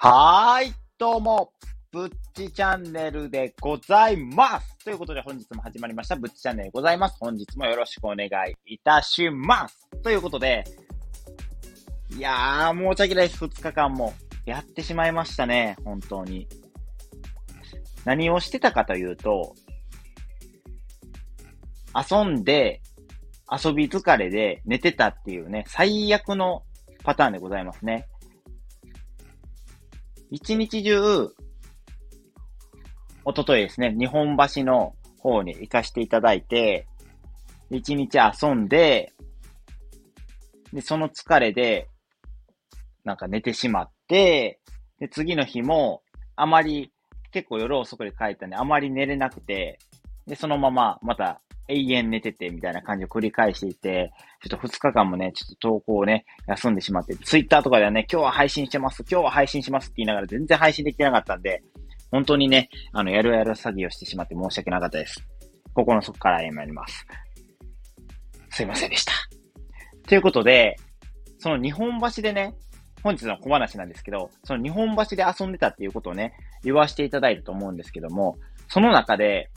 はーい、どうも、ぶっちチャンネルでございます。ということで本日も始まりました、ぶっちチャンネルでございます。本日もよろしくお願いいたします。ということで、いやー、申し訳ないです。2日間もやってしまいましたね、本当に。何をしてたかというと、遊んで、遊び疲れで寝てたっていうね、最悪のパターンでございますね。一日中、おとといですね、日本橋の方に行かせていただいて、一日遊んで、で、その疲れで、なんか寝てしまって、で、次の日も、あまり、結構夜遅くで帰ったんで、あまり寝れなくて、で、そのまま、また、永遠寝てて、みたいな感じを繰り返していて、ちょっと2日間もね、ちょっと投稿をね、休んでしまって、ツイッターとかではね、今日は配信してます、今日は配信しますって言いながら全然配信できてなかったんで、本当にね、あの、やるやる詐欺をしてしまって申し訳なかったです。心の底から謝ります。すいませんでした。ということで、その日本橋でね、本日の小話なんですけど、その日本橋で遊んでたっていうことをね、言わせていただいたと思うんですけども、その中で、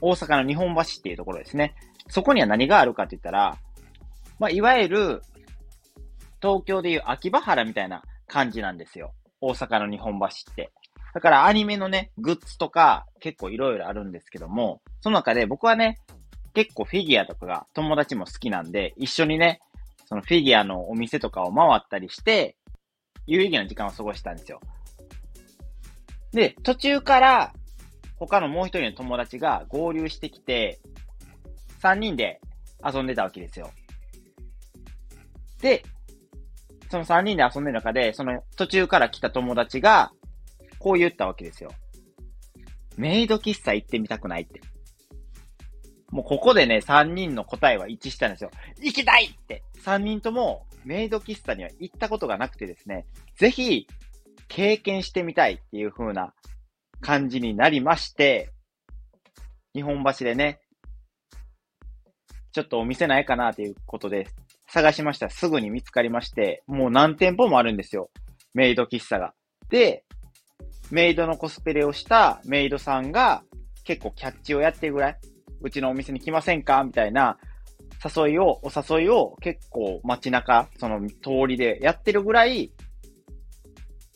大阪の日本橋っていうところですね。そこには何があるかって言ったら、まあ、いわゆる、東京でいう秋葉原みたいな感じなんですよ。大阪の日本橋って。だからアニメのね、グッズとか結構いろいろあるんですけども、その中で僕はね、結構フィギュアとかが友達も好きなんで、一緒にね、そのフィギュアのお店とかを回ったりして、有意義な時間を過ごしたんですよ。で、途中から、他のもう一人の友達が合流してきて、三人で遊んでたわけですよ。で、その三人で遊んでる中で、その途中から来た友達が、こう言ったわけですよ。メイド喫茶行ってみたくないって。もうここでね、三人の答えは一致したんですよ。行きたいって三人ともメイド喫茶には行ったことがなくてですね、ぜひ経験してみたいっていう風な感じになりまして、日本橋でね、ちょっとお店ないかなということで探しましたすぐに見つかりまして、もう何店舗もあるんですよ。メイド喫茶が。で、メイドのコスプレをしたメイドさんが結構キャッチをやってるぐらい、うちのお店に来ませんか？みたいな誘いを、お誘いを結構街中、その通りでやってるぐらい、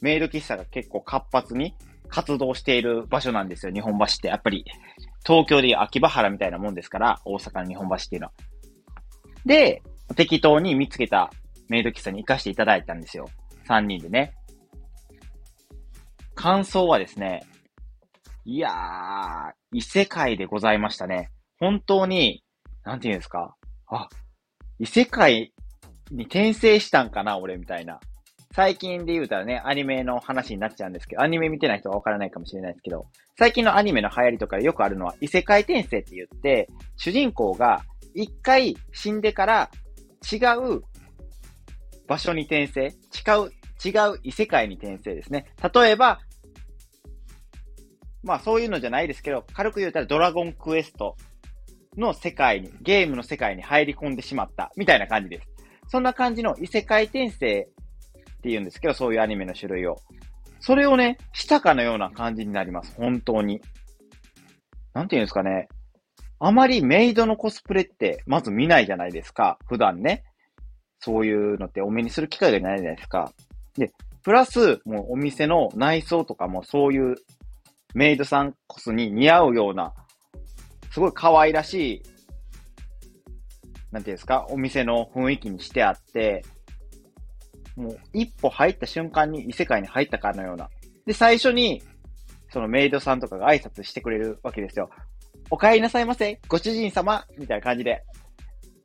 メイド喫茶が結構活発に活動している場所なんですよ、日本橋って。やっぱり、東京でいう秋葉原みたいなもんですから、大阪の日本橋っていうのは。で、適当に見つけたメイド喫茶に行かせていただいたんですよ。3人でね。感想はですね、いやー、異世界でございましたね。本当に、なんて言うんですか？あ、異世界に転生したんかな、俺みたいな。最近で言うたらね、アニメの話になっちゃうんですけど、アニメ見てない人はわからないかもしれないですけど、最近のアニメの流行りとかでよくあるのは異世界転生って言って、主人公が一回死んでから違う場所に転生、違う、違う異世界に転生ですね。例えば、まあそういうのじゃないですけど、軽く言うたらドラゴンクエストの世界に、ゲームの世界に入り込んでしまった、みたいな感じです。そんな感じの異世界転生って言うんですけど、そういうアニメの種類を。それをね、したかのような感じになります。本当に。なんて言うんですかね。あまりメイドのコスプレって、まず見ないじゃないですか。普段ね。そういうのってお目にする機会がないじゃないですか。で、プラス、もうお店の内装とかもそういうメイドさんコスに似合うような、すごい可愛らしい、なんていうんですか、お店の雰囲気にしてあって、もう一歩入った瞬間に異世界に入ったかのような。で、最初に、そのメイドさんとかが挨拶してくれるわけですよ。お帰りなさいませ、ご主人様みたいな感じで、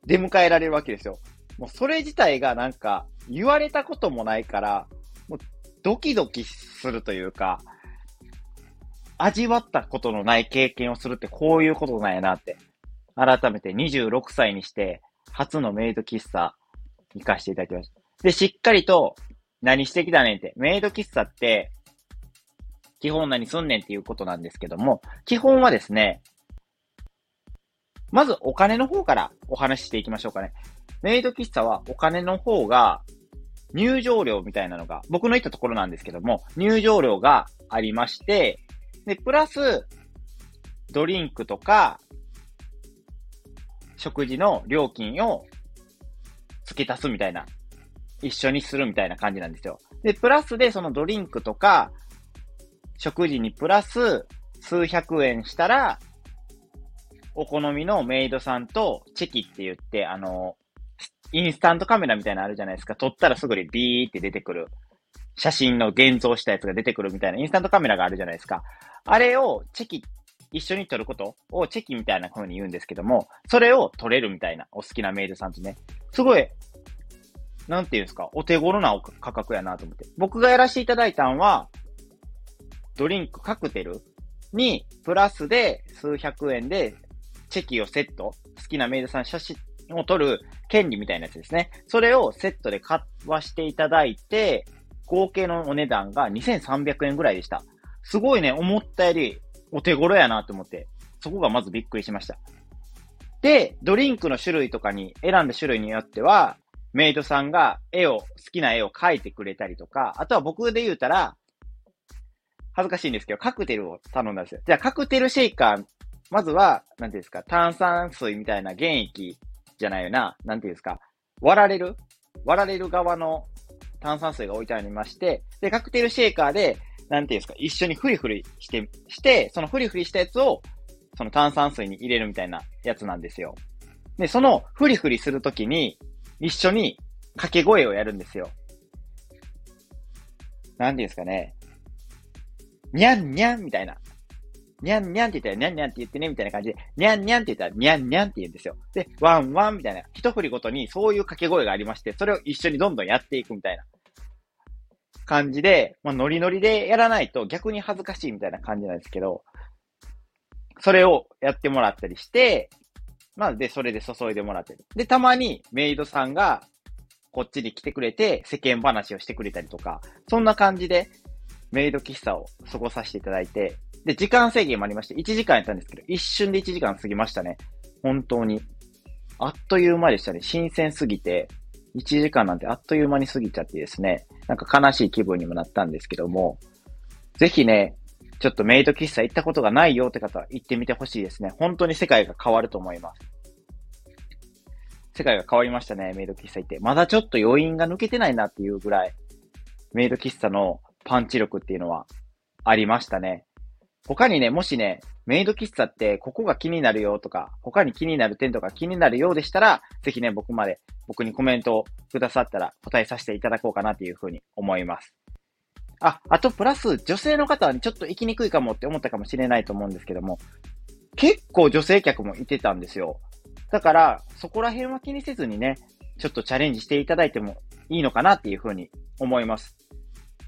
出迎えられるわけですよ。もうそれ自体がなんか、言われたこともないから、もうドキドキするというか、味わったことのない経験をするってこういうことなんやなって。改めて26歳にして、初のメイド喫茶行かせていただきました。で、しっかりと、何してきたねんって。メイド喫茶って、基本何すんねんっていうことなんですけども、基本はですね、まずお金の方からお話ししていきましょうかね。メイド喫茶はお金の方が、入場料みたいなのが、僕の行ったところなんですけども、入場料がありまして、で、プラス、ドリンクとか、食事の料金を付け足すみたいな、一緒にするみたいな感じなんですよ。で、プラスでそのドリンクとか、食事にプラス数百円したら、お好みのメイドさんとチェキって言って、あの、インスタントカメラみたいなのあるじゃないですか。撮ったらすぐにビーって出てくる。写真の現像したやつが出てくるみたいなインスタントカメラがあるじゃないですか。あれをチェキ、一緒に撮ることをチェキみたいな風に言うんですけども、それを撮れるみたいな、お好きなメイドさんとね。すごい、なんていうんですか、お手頃な価格やなと思って。僕がやらせていただいたんは、ドリンク、カクテルに、プラスで数百円で、チェキをセット、好きなメイドさん写真を撮る権利みたいなやつですね。それをセットで買わしていただいて、合計のお値段が2300円ぐらいでした。すごいね、思ったよりお手頃やなと思って、そこがまずびっくりしました。で、ドリンクの種類とかに、選んだ種類によっては、メイドさんが絵を、好きな絵を描いてくれたりとか、あとは僕で言うたら、恥ずかしいんですけど、カクテルを頼んだんですよ。じゃあ、カクテルシェイカー、まずは、なんていうんですか、炭酸水みたいな原液じゃないよな、なんていうんですか、割られる？割られる側の炭酸水が置いてありまして、で、カクテルシェーカーで、なんていうんですか、一緒にフリフリして、して、そのフリフリしたやつを、その炭酸水に入れるみたいなやつなんですよ。で、そのフリフリするときに、一緒に掛け声をやるんですよ。なんていうんですかね。にゃんにゃんみたいな。にゃんにゃんって言ったら、にゃんにゃんって言ってね、みたいな感じで、にゃんにゃんって言ったら、にゃんにゃんって言うんですよ。で、ワンワンみたいな、一振りごとにそういう掛け声がありまして、それを一緒にどんどんやっていくみたいな感じで、まあ、ノリノリでやらないと逆に恥ずかしいみたいな感じなんですけど、それをやってもらったりして、まあ、で、それで注いでもらってる。で、たまにメイドさんが、こっちに来てくれて、世間話をしてくれたりとか、そんな感じで、メイド喫茶を過ごさせていただいて、で、時間制限もありまして、1時間やったんですけど、一瞬で1時間過ぎましたね。本当に。あっという間でしたね。新鮮すぎて、1時間なんてあっという間に過ぎちゃってですね、なんか悲しい気分にもなったんですけども、ぜひね、ちょっとメイド喫茶行ったことがないよって方は行ってみてほしいですね。本当に世界が変わると思います。世界が変わりましたね、メイド喫茶行って。まだちょっと余韻が抜けてないなっていうぐらい、メイド喫茶のパンチ力っていうのはありましたね。他にね、もしね、メイド喫茶ってここが気になるよとか、他に気になる点とか気になるようでしたら、ぜひね、僕まで、僕にコメントをくださったら答えさせていただこうかなというふうに思います。あ、あとプラス、女性の方は、ね、ちょっと行きにくいかもって思ったかもしれないと思うんですけども、結構女性客もいてたんですよ。だから、そこら辺は気にせずにね、ちょっとチャレンジしていただいてもいいのかなっていうふうに思います。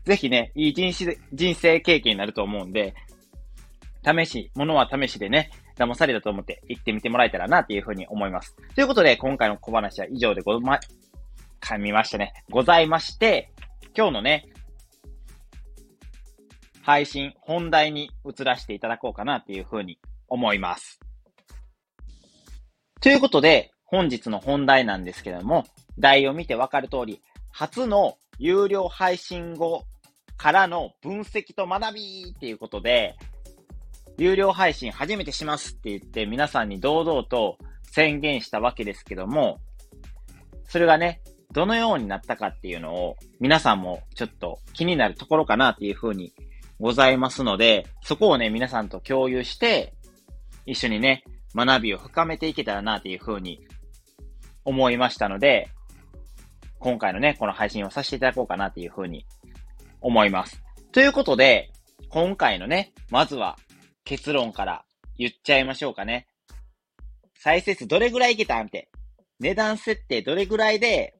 ぜひね、いい人人生経験になると思うんで、試し、ものは試しでね、騙されたと思って行ってみてもらえたらなっていうふうに思います。ということで、今回の小話は以上でごま、噛みましたね。ございまして、今日のね、配信、本題に移らせていただこうかなっていうふうに思います。ということで、本日の本題なんですけれども、題を見てわかる通り、初の有料配信後からの分析と学びっていうことで、有料配信初めてしますって言って皆さんに堂々と宣言したわけですけども、それがね、どのようになったかっていうのを皆さんもちょっと気になるところかなっていうふうにございますので、そこをね、皆さんと共有して、一緒にね、学びを深めていけたらなっていうふうに思いましたので、今回のね、この配信をさせていただこうかなっていうふうに思います。ということで、今回のね、まずは結論から言っちゃいましょうかね。再生数どれぐらいいけたんて。値段設定どれぐらいで、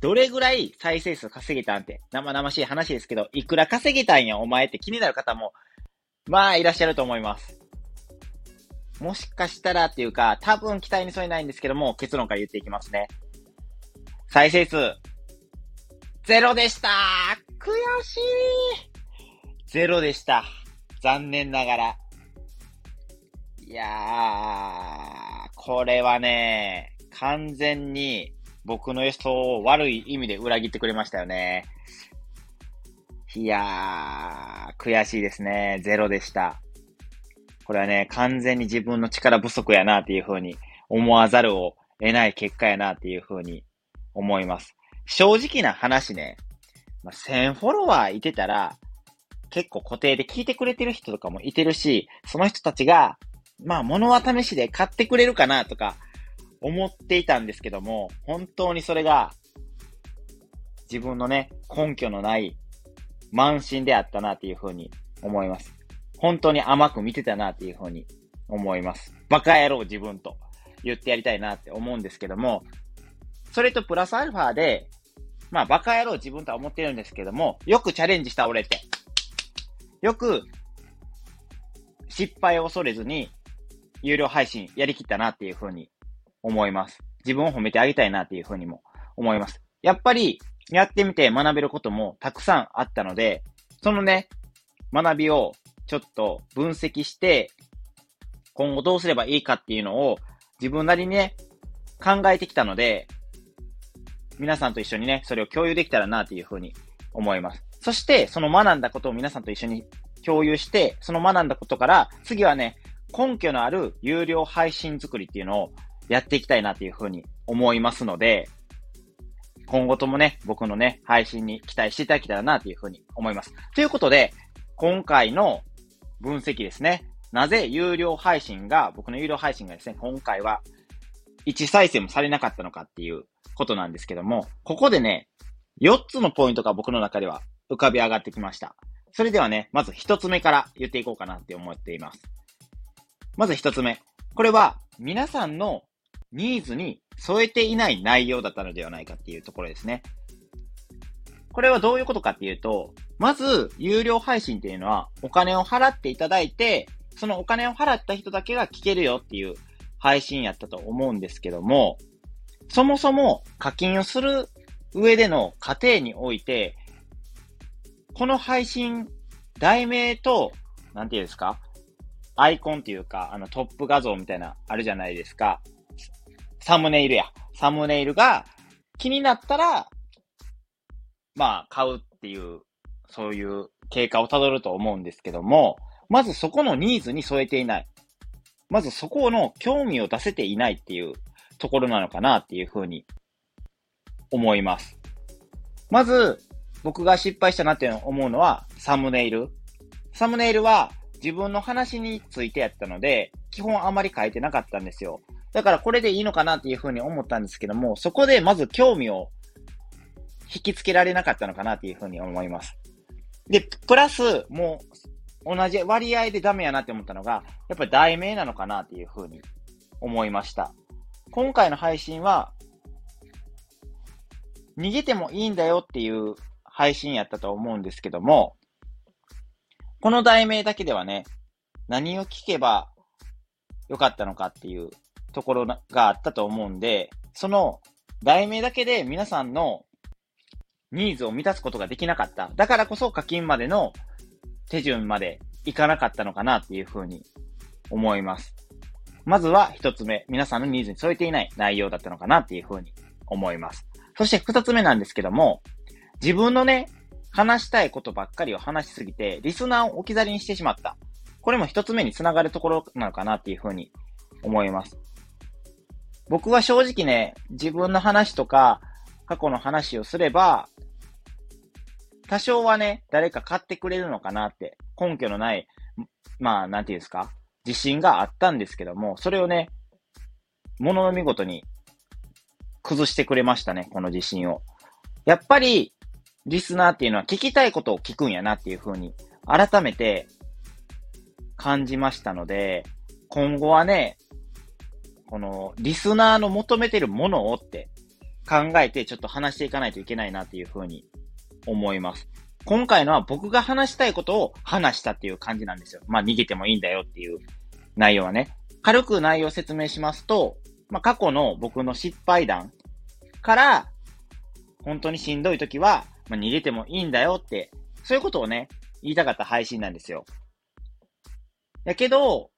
どれぐらい再生数稼げたんて。生々しい話ですけど、いくら稼げたんやお前って気になる方も、まあいらっしゃると思います。もしかしたらっていうか、多分期待に添えないんですけども、結論から言っていきますね。再生数、ゼロでした悔しいゼロでした。残念ながら。いやー、これはね、完全に僕の予想を悪い意味で裏切ってくれましたよね。いやー、悔しいですね。ゼロでした。これはね、完全に自分の力不足やなっていう風に思わざるを得ない結果やなっていう風に思います。正直な話ね、ま、1000フォロワーいてたら、結構固定で聞いてくれてる人とかもいてるし、その人たちが、まあ、物は試しで買ってくれるかなとか、思っていたんですけども、本当にそれが、自分のね、根拠のない慢心であったなっていうふうに思います。本当に甘く見てたなっていうふうに思います。バカ野郎自分と言ってやりたいなって思うんですけども、それとプラスアルファで、まあバカ野郎自分とは思ってるんですけども、よくチャレンジした俺って。よく失敗を恐れずに有料配信やりきったなっていうふうに思います。自分を褒めてあげたいなっていうふうにも思います。やっぱりやってみて学べることもたくさんあったので、そのね、学びをちょっと分析して、今後どうすればいいかっていうのを自分なりにね、考えてきたので、皆さんと一緒にね、それを共有できたらなっていうふうに思います。そして、その学んだことを皆さんと一緒に共有して、その学んだことから、次はね、根拠のある有料配信作りっていうのをやっていきたいなっていうふうに思いますので、今後ともね、僕のね、配信に期待していただけたらなというふうに思います。ということで、今回の分析ですね。なぜ有料配信が、僕の有料配信がですね、今回は1再生もされなかったのかっていうことなんですけども、ここでね、4つのポイントが僕の中では浮かび上がってきました。それではね、まず1つ目から言っていこうかなって思っています。まず1つ目。これは皆さんのニーズに添えていない内容だったのではないかっていうところですね。これはどういうことかっていうと、まず、有料配信っていうのは、お金を払っていただいて、そのお金を払った人だけが聞けるよっていう配信やったと思うんですけども、そもそも課金をする上での過程において、この配信、題名と、なんていうんですかアイコンっていうか、あのトップ画像みたいな、あるじゃないですか。サムネイルや。サムネイルが気になったら、まあ、買うっていう、そういう経過をたどると思うんですけども、まずそこのニーズに添えていない。まずそこの興味を出せていないっていうところなのかなっていうふうに思います。まず、僕が失敗したなって思うのは、サムネイル。サムネイルは自分の話についてやったので、基本あまり書いてなかったんですよ。だからこれでいいのかなっていうふうに思ったんですけども、そこでまず興味を引きつけられなかったのかなっていうふうに思います。で、プラス、もう、同じ割合でダメやなって思ったのが、やっぱり題名なのかなっていうふうに思いました。今回の配信は、逃げてもいいんだよっていう配信やったと思うんですけども、この題名だけではね、何を聞けばよかったのかっていうところがあったと思うんで、その題名だけで皆さんのニーズを満たすことができなかった。だからこそ課金までの手順までいかなかったのかなっていうふうに思います。まずは一つ目、皆さんのニーズに添えていない内容だったのかなっていうふうに思います。そして二つ目なんですけども、自分のね、話したいことばっかりを話しすぎて、リスナーを置き去りにしてしまった。これも一つ目につながるところなのかなっていうふうに思います。僕は正直ね、自分の話とか、過去の話をすれば、多少はね、誰か買ってくれるのかなって、根拠のない、まあ、なんていうんですか、自信があったんですけども、それをね、ものの見事に崩してくれましたね、この自信を。やっぱり、リスナーっていうのは聞きたいことを聞くんやなっていう風に、改めて感じましたので、今後はね、この、リスナーの求めてるものをって考えてちょっと話していかないといけないなっていうふうに思います。今回のは僕が話したいことを話したっていう感じなんですよ。まあ逃げてもいいんだよっていう内容はね。軽く内容を説明しますと、まあ過去の僕の失敗談から、本当にしんどい時は、まあ、逃げてもいいんだよって、そういうことをね、言いたかった配信なんですよ。やけど、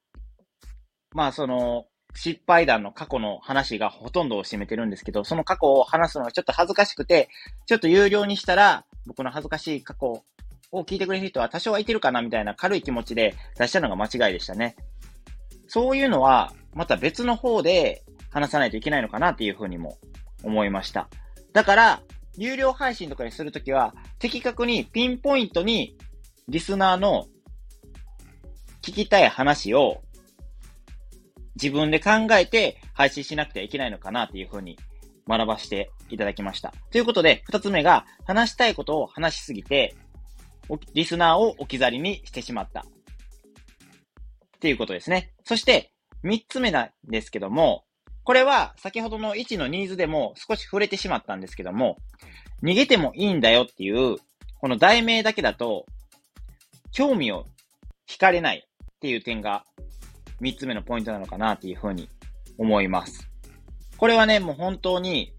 まあその、失敗談の過去の話がほとんどを占めてるんですけど、その過去を話すのがちょっと恥ずかしくて、ちょっと有料にしたら、僕の恥ずかしい過去を聞いてくれる人は多少はいてるかなみたいな軽い気持ちで出したのが間違いでしたね。そういうのは、また別の方で話さないといけないのかなっていうふうにも思いました。だから、有料配信とかにするときは、的確にピンポイントにリスナーの聞きたい話を自分で考えて配信しなくてはいけないのかなっていうふうに学ばせていただきました。ということで、二つ目が話したいことを話しすぎて、リスナーを置き去りにしてしまった。っていうことですね。そして、三つ目なんですけども、これは先ほどの1のニーズでも少し触れてしまったんですけども、逃げてもいいんだよっていう、この題名だけだと、興味を惹かれないっていう点が3つ目のポイントなのかなっていうふうに思います。これはね、もう本当に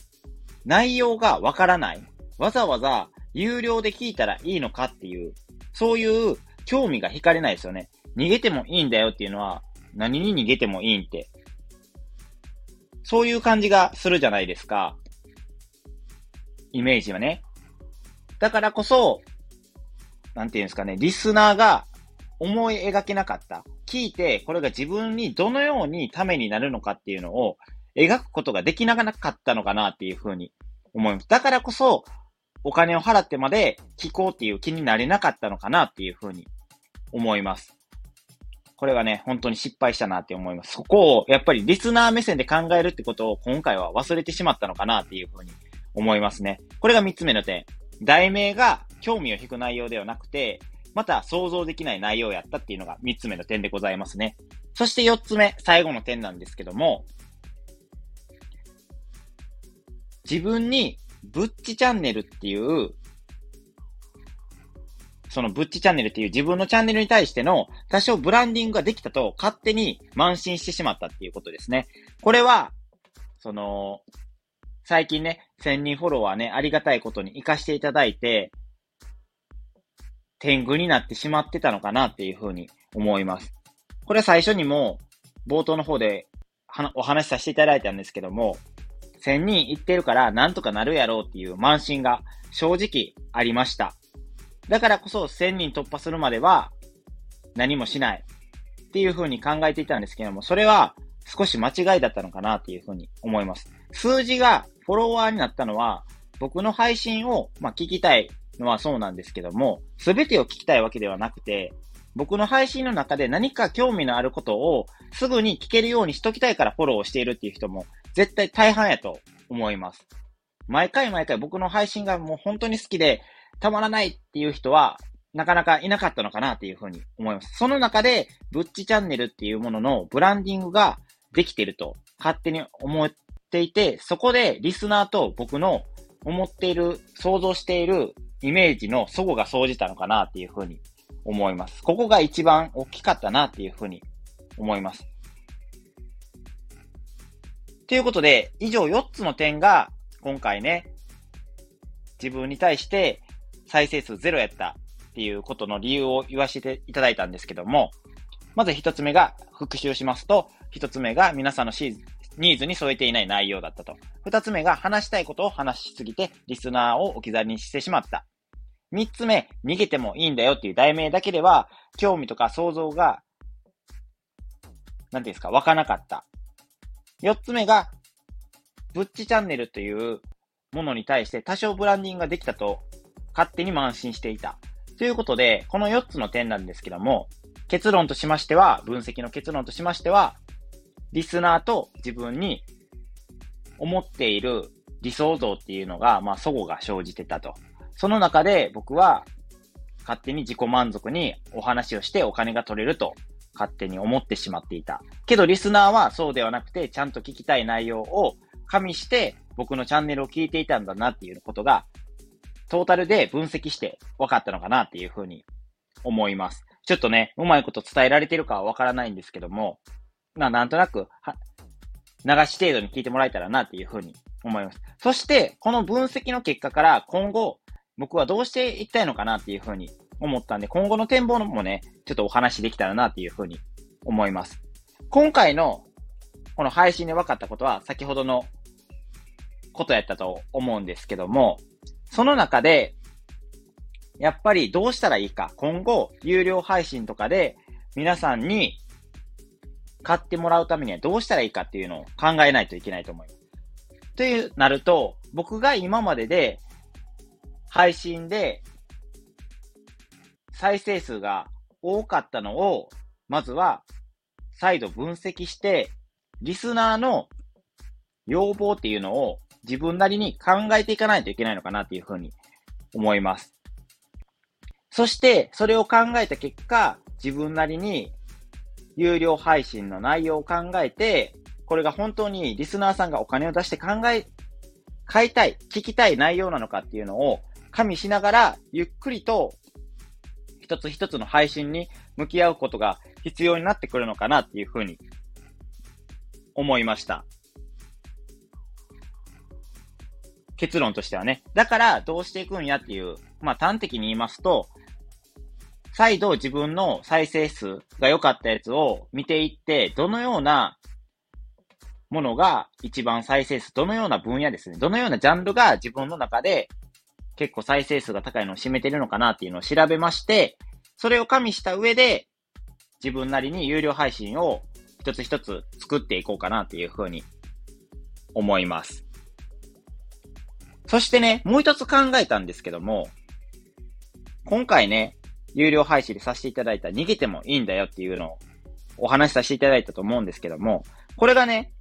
内容がわからない。わざわざ有料で聞いたらいいのかっていう、そういう興味が惹かれないですよね。逃げてもいいんだよっていうのは、何に逃げてもいいんって。そういう感じがするじゃないですか。イメージはね。だからこそ、なんていうんですかね、リスナーが思い描けなかった。聞いて、これが自分にどのようにためになるのかっていうのを描くことができなかったのかなっていうふうに思います。だからこそ、お金を払ってまで聞こうっていう気になれなかったのかなっていうふうに思います。これはね、本当に失敗したなって思います。そこを、やっぱりリスナー目線で考えるってことを今回は忘れてしまったのかなっていうふうに思いますね。これが三つ目の点。題名が興味を引く内容ではなくて、また想像できない内容やったっていうのが3つ目の点でございますね。そして4つ目、最後の点なんですけども、自分にブッチチャンネルっていう、そのブッチチャンネルっていう自分のチャンネルに対しての多少ブランディングができたと勝手に慢心してしまったっていうことですね。これは、その、最近ね、1000人フォロワーね、ありがたいことに活かしていただいて、天狗になってしまってたのかなっていうふうに思います。これは最初にも冒頭の方でお話しさせていただいたんですけども、1000人行ってるからなんとかなるやろうっていう慢心が正直ありました。だからこそ1000人突破するまでは何もしないっていうふうに考えていたんですけども、それは少し間違いだったのかなっていうふうに思います。数字がフォロワーになったのは僕の配信を、ま、聞きたいのはそうなんですけども、すべてを聞きたいわけではなくて、僕の配信の中で何か興味のあることをすぐに聞けるようにしときたいからフォローしているっていう人も絶対大半やと思います。毎回毎回僕の配信がもう本当に好きでたまらないっていう人はなかなかいなかったのかなっていうふうに思います。その中で、ブッチチャンネルっていうもののブランディングができてると勝手に思っていて、そこでリスナーと僕の思っている、想像しているイメージの祖母が生じたのかなっていうふうに思います。ここが一番大きかったなっていうふうに思います。ということで、以上4つの点が今回ね、自分に対して再生数ゼロやったっていうことの理由を言わせていただいたんですけども、まず1つ目が復習しますと、1つ目が皆さんのシーズニーズに添えていない内容だったと。2つ目が話したいことを話しすぎてリスナーを置き去りにしてしまった。三つ目、逃げてもいいんだよっていう題名だけでは、興味とか想像が、なんていうんですか、湧かなかった。四つ目が、ブッチチャンネルというものに対して多少ブランディングができたと、勝手に慢心していた。ということで、この4つの点なんですけども、結論としましては、分析の結論としましては、リスナーと自分に思っている理想像っていうのが、まあ、祖母が生じてたと。その中で僕は勝手に自己満足にお話をしてお金が取れると勝手に思ってしまっていた。けどリスナーはそうではなくてちゃんと聞きたい内容を加味して僕のチャンネルを聞いていたんだなっていうことがトータルで分析して分かったのかなっていうふうに思います。ちょっとね、うまいこと伝えられてるかはわからないんですけども、まあなんとなく、流し程度に聞いてもらえたらなっていうふうに思います。そして、この分析の結果から今後、僕はどうしていきたいのかなっていうふうに思ったんで、今後の展望もね、ちょっとお話できたらなっていうふうに思います。今回のこの配信で分かったことは先ほどのことやったと思うんですけども、その中で、やっぱりどうしたらいいか、今後、有料配信とかで皆さんに買ってもらうためにはどうしたらいいかっていうのを考えないといけないと思います。というなると、僕が今までで配信で再生数が多かったのを、まずは再度分析して、リスナーの要望っていうのを自分なりに考えていかないといけないのかなっていうふうに思います。そして、それを考えた結果、自分なりに有料配信の内容を考えて、これが本当にリスナーさんがお金を出して考え、買いたい、聞きたい内容なのかっていうのを加味しながら、ゆっくりと一つ一つの配信に向き合うことが必要になってくるのかなっていうふうに思いました。結論としてはね。だからどうしていくんやっていう、まあ端的に言いますと、再度自分の再生数が良かったやつを見ていって、どのようなものが一番再生数、どのような分野ですね、どのようなジャンルが自分の中で結構再生数が高いのを占めてるのかなっていうのを調べまして、それを加味した上で、自分なりに有料配信を一つ一つ作っていこうかなっていうふうに思います。そしてね、もう一つ考えたんですけども、今回ね、有料配信でさせていただいた逃げてもいいんだよっていうのをお話しさせていただいたと思うんですけども、これがね、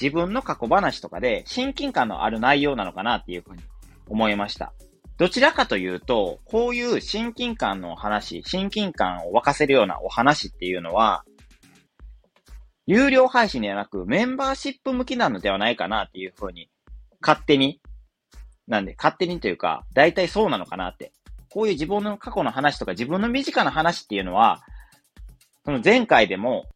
自分の過去話とかで親近感のある内容なのかなっていうふうに思いました。どちらかというと、こういう親近感の話、親近感を沸かせるようなお話っていうのは、有料配信ではなくメンバーシップ向きなのではないかなっていうふうに、勝手に、なんで、勝手にというか、大体そうなのかなって。こういう自分の過去の話とか自分の身近な話っていうのは、その前回でも、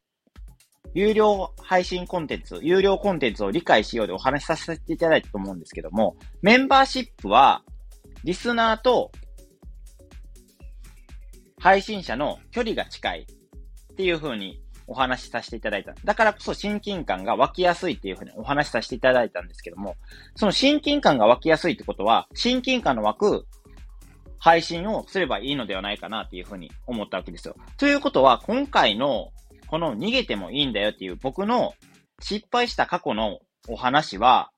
有料配信コンテンツ、有料コンテンツを理解しようでお話しさせていただいたと思うんですけども、メンバーシップは、リスナーと配信者の距離が近いっていう風にお話しさせていただいた。だからこそ親近感が湧きやすいっていう風にお話しさせていただいたんですけども、その親近感が湧きやすいってことは、親近感の湧く配信をすればいいのではないかなっていう風に思ったわけですよ。ということは、今回のこの逃げてもいいんだよっていう僕の失敗した過去のお話は、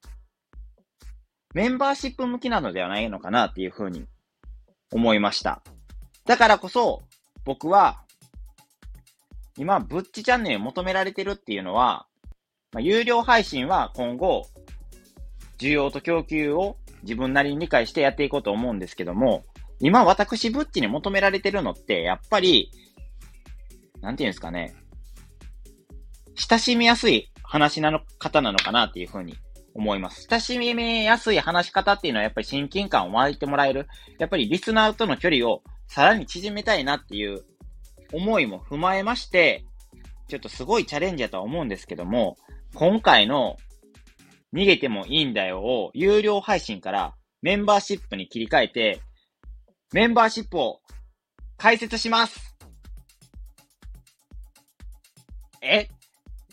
メンバーシップ向きなのではないのかなっていうふうに思いました。だからこそ、僕は、今、ブッチチャンネル求められてるっていうのは、まあ、有料配信は今後、需要と供給を自分なりに理解してやっていこうと思うんですけども、今私ブッチに求められてるのって、やっぱり、なんていうんですかね、親しみやすい話なの、方なのかなっていうふうに思います。親しみやすい話し方っていうのはやっぱり親近感を湧いてもらえる。やっぱりリスナーとの距離をさらに縮めたいなっていう思いも踏まえまして、ちょっとすごいチャレンジだとは思うんですけども、今回の逃げてもいいんだよを有料配信からメンバーシップに切り替えて、メンバーシップを開設しますえ？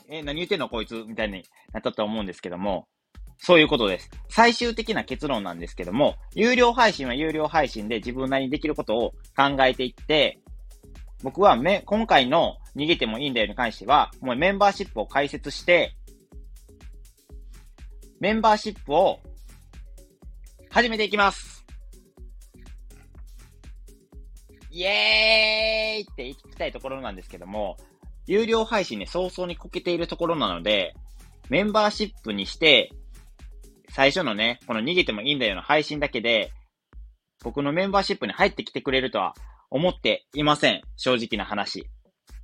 え、何言ってんのこいつみたいになったと思うんですけども、そういうことです。最終的な結論なんですけども、有料配信は有料配信で自分なりにできることを考えていって、僕はめ、今回の逃げてもいいんだよに関しては、もうメンバーシップを開設して、メンバーシップを始めていきます。イエーイって言きたいところなんですけども、有料配信ね、早々にこけているところなので、メンバーシップにして、最初のね、この逃げてもいいんだよの配信だけで、僕のメンバーシップに入ってきてくれるとは思っていません。正直な話。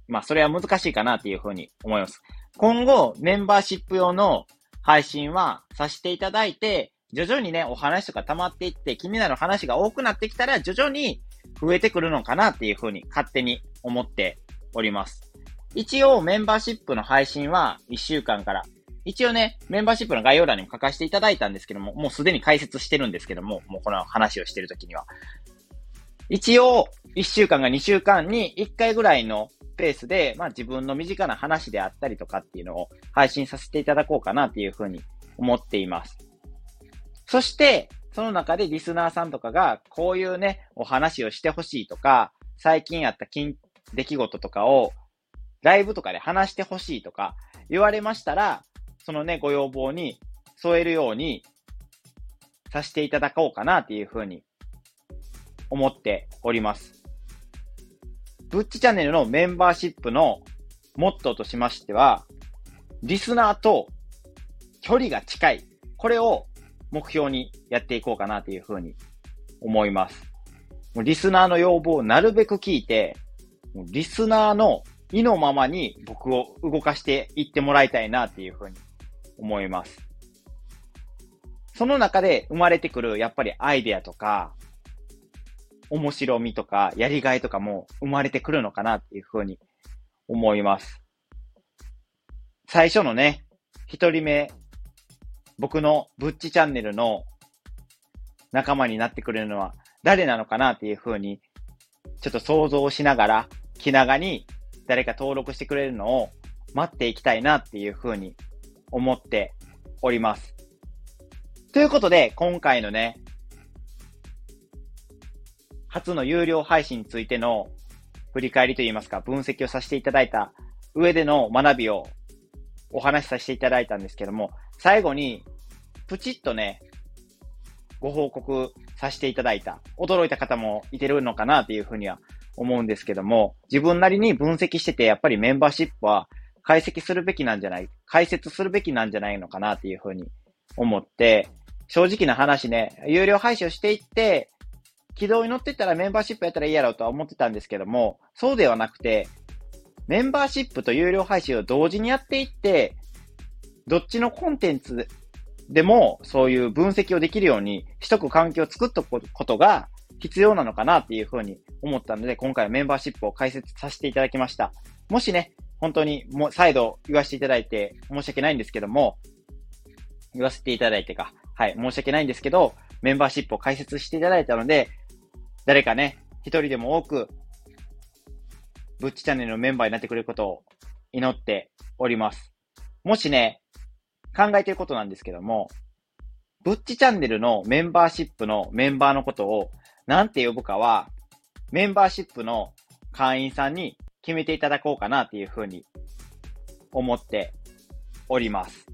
まあ、それは難しいかなっていうふうに思います。今後、メンバーシップ用の配信はさせていただいて、徐々にね、お話とか溜まっていって、気になる話が多くなってきたら、徐々に増えてくるのかなっていうふうに勝手に思っております。一応メンバーシップの配信は1週間から。一応ね、メンバーシップの概要欄にも書かせていただいたんですけども、もうすでに解説してるんですけども、もうこの話をしてるときには。一応、1週間が2週間に1回ぐらいのペースで、まあ自分の身近な話であったりとかっていうのを配信させていただこうかなっていうふうに思っています。そして、その中でリスナーさんとかが、こういうね、お話をしてほしいとか、最近あった出来事とかを、ライブとかで話してほしいとか言われましたら、そのね、ご要望に添えるようにさせていただこうかなっていうふうに思っております。ブッチチャンネルのメンバーシップのモットーとしましては、リスナーと距離が近い。これを目標にやっていこうかなというふうに思います。リスナーの要望をなるべく聞いて、リスナーの意のままに僕を動かしていってもらいたいなっていうふうに思います。その中で生まれてくるやっぱりアイデアとか、面白みとか、やりがいとかも生まれてくるのかなっていうふうに思います。最初のね、一人目僕のブッチチャンネルの仲間になってくれるのは誰なのかなっていうふうに、ちょっと想像しながら、気長に誰か登録してくれるのを待っていきたいなっていうふうに思っております。ということで、今回のね、初の有料配信についての振り返りといいますか、分析をさせていただいた上での学びをお話しさせていただいたんですけども、最後に、プチッとね、ご報告させていただいた。驚いた方もいてるのかなっていうふうには思うんですけども、自分なりに分析してて、やっぱりメンバーシップは解析するべきなんじゃない、解説するべきなんじゃないのかなっていうふうに思って、正直な話ね、有料配信をしていって、軌道に乗ってたらメンバーシップやったらいいやろうとは思ってたんですけども、そうではなくて、メンバーシップと有料配信を同時にやっていって、どっちのコンテンツでもそういう分析をできるようにしとく環境を作っておくことが必要なのかなっていうふうに思ったので、今回はメンバーシップを解説させていただきました。もしね、本当にもう再度言わせていただいて申し訳ないんですけども、言わせていただいてか、はい、申し訳ないんですけど、メンバーシップを解説していただいたので、誰かね、一人でも多くブッチチャンネルのメンバーになってくれることを祈っております。もしね、考えてることなんですけども、ブッチチャンネルのメンバーシップのメンバーのことを何て呼ぶかは、メンバーシップの会員さんに決めていただこうかなっていうふうに思っております。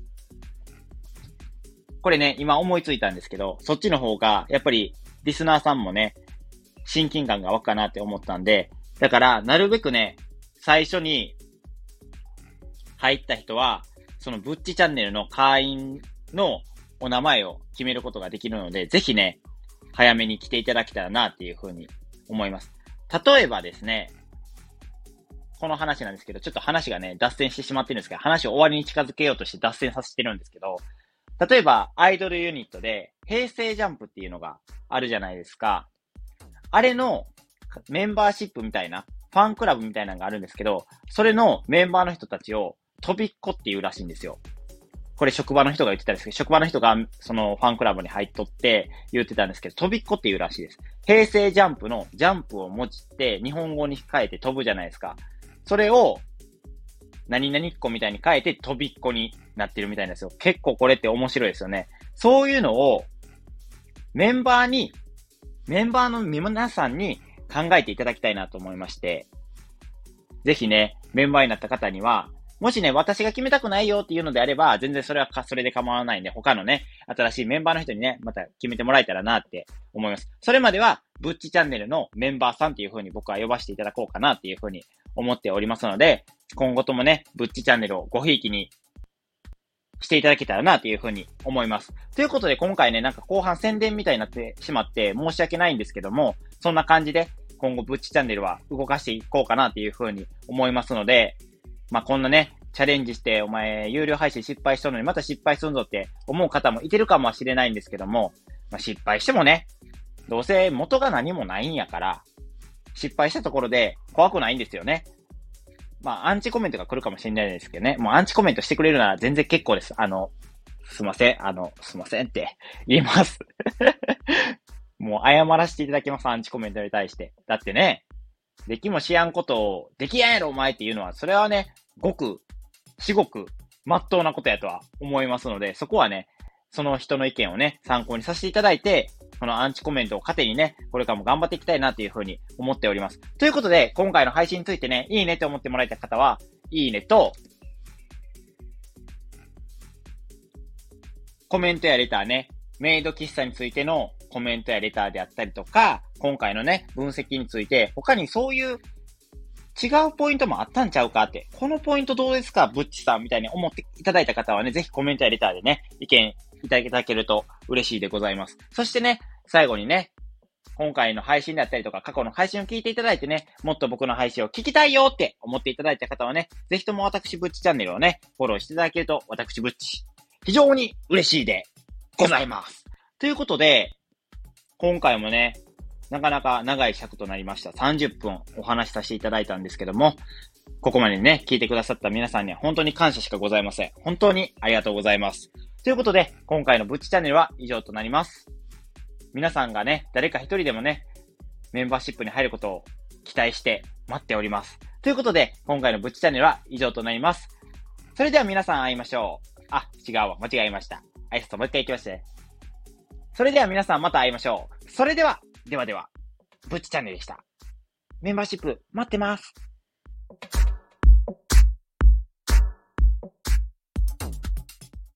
これね、今思いついたんですけど、そっちの方が、やっぱりリスナーさんもね、親近感が湧くかなって思ったんで、だから、なるべくね、最初に入った人は、そのブッチチャンネルの会員のお名前を決めることができるので、ぜひね、早めに来ていただけたらなっていうふうに思います。例えばですね、この話なんですけど、ちょっと話がね、脱線してしまってるんですけど、話を終わりに近づけようとして脱線させてるんですけど、例えば、アイドルユニットで、平成ジャンプっていうのがあるじゃないですか。あれのメンバーシップみたいな、ファンクラブみたいなのがあるんですけど、それのメンバーの人たちを飛びっこっていうらしいんですよ。これ職場の人が言ってたんですけど、職場の人がそのファンクラブに入っとって言ってたんですけど、飛びっこっていうらしいです。平成ジャンプのジャンプを持って日本語に変えて飛ぶじゃないですか。それを何々っ子みたいに変えて飛びっこになってるみたいなんですよ。結構これって面白いですよね。そういうのをメンバーに、メンバーの皆さんに考えていただきたいなと思いまして、ぜひね、メンバーになった方には、もしね、私が決めたくないよっていうのであれば、全然それはか、それで構わないんで、他のね、新しいメンバーの人にね、また決めてもらえたらなって思います。それまでは、ブッチチャンネルのメンバーさんっていう風に僕は呼ばせていただこうかなっていう風に思っておりますので、今後ともね、ブッチチャンネルをごひいきにしていただけたらなというふうに思います。ということで今回ね、なんか後半宣伝みたいになってしまって申し訳ないんですけども、そんな感じで今後ブッチチャンネルは動かしていこうかなというふうに思いますので、まあ、こんなね、チャレンジして、お前、有料配信失敗したのにまた失敗するぞって思う方もいてるかもしれないんですけども、まあ、失敗してもね、どうせ元が何もないんやから、失敗したところで怖くないんですよね。まあ、アンチコメントが来るかもしれないですけどね。もうアンチコメントしてくれるなら全然結構です。あの、すいません。あの、すいませんって言います もう謝らせていただきます。アンチコメントに対して。だってね、できもしやんことを、できやんやろお前っていうのは、それはね、ごく、至極、まっとうなことやとは思いますので、そこはね、その人の意見をね、参考にさせていただいて、このアンチコメントを糧にね、これからも頑張っていきたいなというふうに思っております。ということで、今回の配信についてね、いいねと思ってもらえた方は、いいねと、コメントやレターね、メイド喫茶についてのコメントやレターであったりとか、今回のね、分析について、他にそういう違うポイントもあったんちゃうかって、このポイントどうですかブッチさんみたいに思っていただいた方はね、ぜひコメントやレターでね、意見いただけると嬉しいでございます。そしてね、最後にね、今回の配信だったりとか、過去の配信を聞いていただいてね、もっと僕の配信を聞きたいよって思っていただいた方はね、ぜひとも私ブッチチャンネルをね、フォローしていただけると、私ブッチ、非常に嬉しいでございます。ということで、今回もね、なかなか長い尺となりました。30分お話しさせていただいたんですけども、ここまでね、聞いてくださった皆さんには本当に感謝しかございません。本当にありがとうございます。ということで、今回のブッチチャンネルは以上となります。皆さんがね、誰か一人でもね、メンバーシップに入ることを期待して待っております。ということで、今回のブッチチャンネルは以上となります。それでは皆さん会いましょう。あ、違うわ。間違えました。挨拶もう一回行きまして。それでは皆さんまた会いましょう。それでは、ではでは、ぶっちチャンネルでした。メンバーシップ待ってます。